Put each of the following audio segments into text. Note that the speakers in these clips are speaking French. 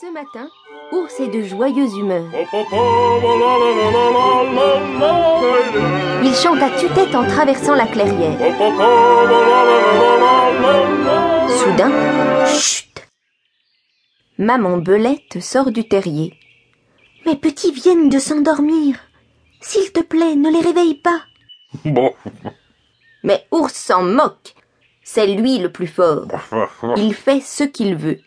Ce matin, Ours est de joyeuse humeur. Il chante à tue-tête en traversant la clairière. Soudain, chut Maman Belette sort du terrier. Mes petits viennent de s'endormir. S'il te plaît, ne les réveille pas. Bon. Mais Ours s'en moque. C'est lui le plus fort. Il fait ce qu'il veut.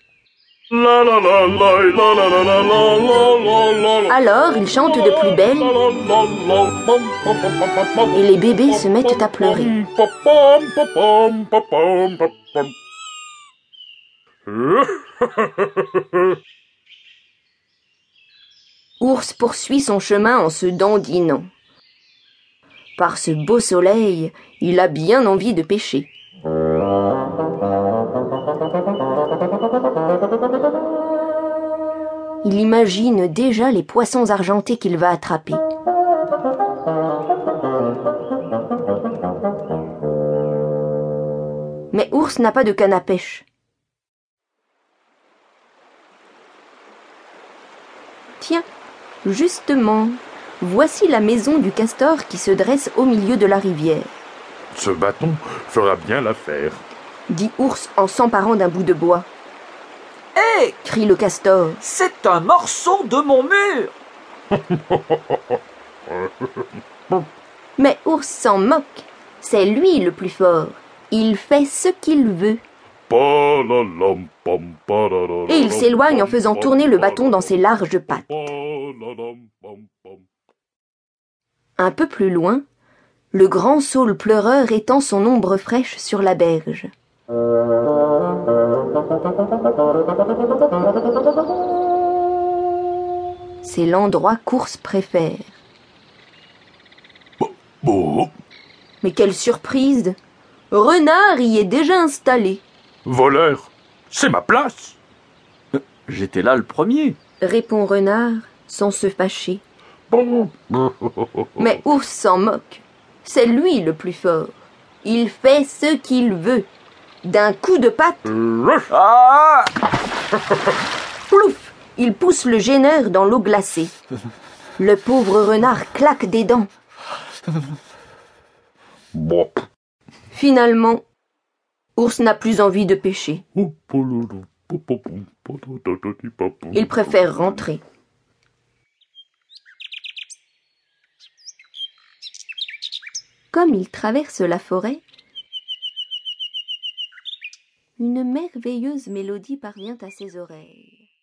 Alors il chante de plus belle et les bébés se mettent à pleurer. Ours poursuit son chemin en se dandinant. Par ce beau soleil, il a bien envie de pêcher. Il imagine déjà les poissons argentés qu'il va attraper. Mais Ours n'a pas de canne à pêche. Tiens, justement, voici la maison du castor qui se dresse au milieu de la rivière, Ce bâton fera bien l'affaire. dit Ours en s'emparant d'un bout de bois. Crie le castor. C'est un morceau de mon mur Mais Ours s'en moque. C'est lui le plus fort. Il fait ce qu'il veut. Et il s'éloigne en faisant tourner le bâton dans ses larges pattes. Un peu plus loin, le grand saule pleureur étend son ombre fraîche sur la berge. C'est l'endroit qu'Ours préfère. Bon, Mais quelle surprise Renard y est déjà installé, voleur, c'est ma place. J'étais là le premier. répond Renard sans se fâcher. Mais Ours s'en moque. C'est lui le plus fort. Il fait ce qu'il veut. D'un coup de patte, Ah plouf Il pousse le gêneur dans l'eau glacée. Le pauvre renard claque des dents. Finalement, Ours n'a plus envie de pêcher. Il préfère rentrer. Comme il traverse la forêt, une merveilleuse mélodie parvient à ses oreilles.